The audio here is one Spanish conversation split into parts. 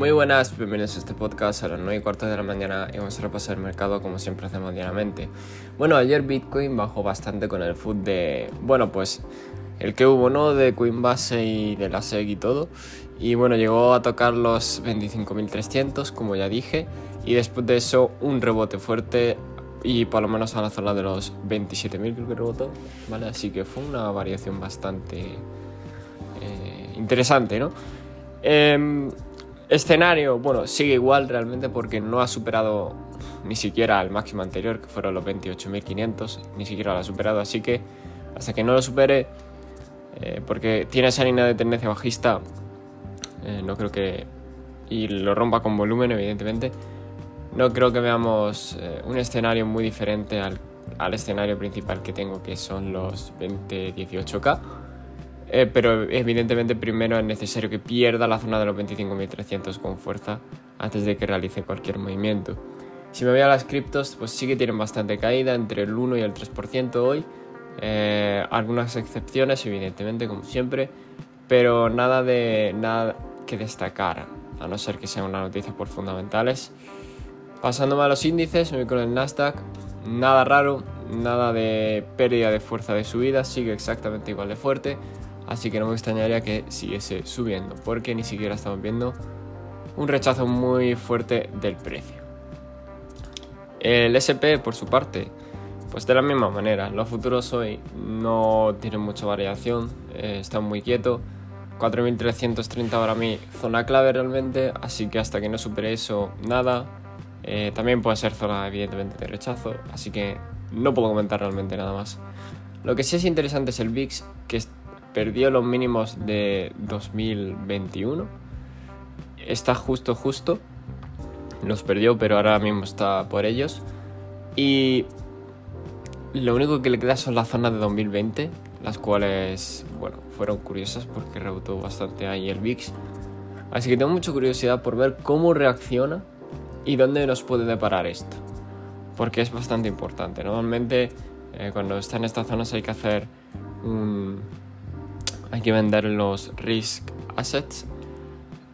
Muy buenas, bienvenidos a este podcast a las 9 y cuarto de la mañana y vamos a repasar el mercado como siempre hacemos diariamente. Bueno, ayer Bitcoin bajó bastante con el food de, bueno, pues el que hubo, ¿no? De Coinbase y de la SEC y todo. Y bueno, llegó a tocar los 25.300, como ya dije. Y después de eso, un rebote fuerte y por lo menos a la zona de los 27.000 creo que rebotó, ¿vale? Así que fue una variación bastante eh, interesante, ¿no? Em, escenario, bueno, sigue igual realmente porque no ha superado ni siquiera el máximo anterior, que fueron los 28.500, ni siquiera lo ha superado, así que hasta que no lo supere, eh, porque tiene esa línea de tendencia bajista, eh, no creo que... y lo rompa con volumen, evidentemente, no creo que veamos eh, un escenario muy diferente al, al, escenario principal que tengo, que son los 20-18K. Eh, pero evidentemente primero es necesario que pierda la zona de los 25.300 con fuerza antes de que realice cualquier movimiento. Si me voy a las criptos, pues sí que tienen bastante caída, entre el 1 y el 3% hoy. Eh, algunas excepciones, evidentemente, como siempre, pero nada de nada que destacar, a no ser que sea una noticia por fundamentales. Pasándome a los índices, me voy con el Nasdaq. Nada raro, nada de pérdida de fuerza de subida, sigue exactamente igual de fuerte. Así que no me extrañaría que siguiese subiendo, porque ni siquiera estamos viendo un rechazo muy fuerte del precio. El SP, por su parte, pues de la misma manera. Los futuros hoy no tienen mucha variación, eh, están muy quietos. 4.330 ahora mi zona clave realmente, así que hasta que no supere eso, nada. Eh, también puede ser zona evidentemente de rechazo, así que no puedo comentar realmente nada más. Lo que sí es interesante es el VIX, que perdió los mínimos de 2021. Está justo, justo. Los perdió, pero ahora mismo está por ellos. Y lo único que le queda son las zonas de 2020, las cuales, bueno, fueron curiosas porque rebotó bastante ahí el VIX. Así que tengo mucha curiosidad por ver cómo reacciona y dónde nos puede deparar esto. Porque es bastante importante. Normalmente eh, cuando está en estas zonas hay que hacer un... hay que vender los risk assets.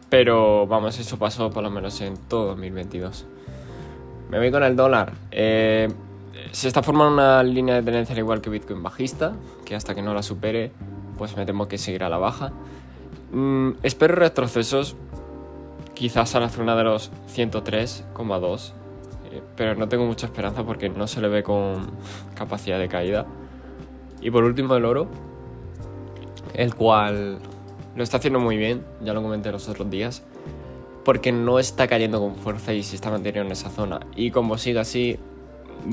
Pero vamos, eso pasó por lo menos en todo 2022. Me voy con el dólar. Eh, se está formando una línea de tendencia al igual que Bitcoin bajista, que hasta que no la supere, pues me temo que seguirá la baja. Mm, espero retrocesos quizás a la zona de los 103,2, eh, pero no tengo mucha esperanza porque no se le ve con capacidad de caída. Y por último el oro, el cual lo está haciendo muy bien, ya lo comenté los otros días, porque no está cayendo con fuerza y se está manteniendo en esa zona. Y como siga así,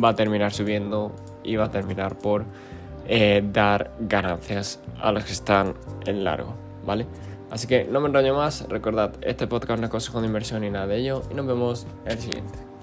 va a terminar subiendo y va a terminar por eh, dar ganancias a los que están en largo, ¿vale? Así que no me enrollo más, recordad, este podcast no es consejo de inversión ni nada de ello y nos vemos en el siguiente.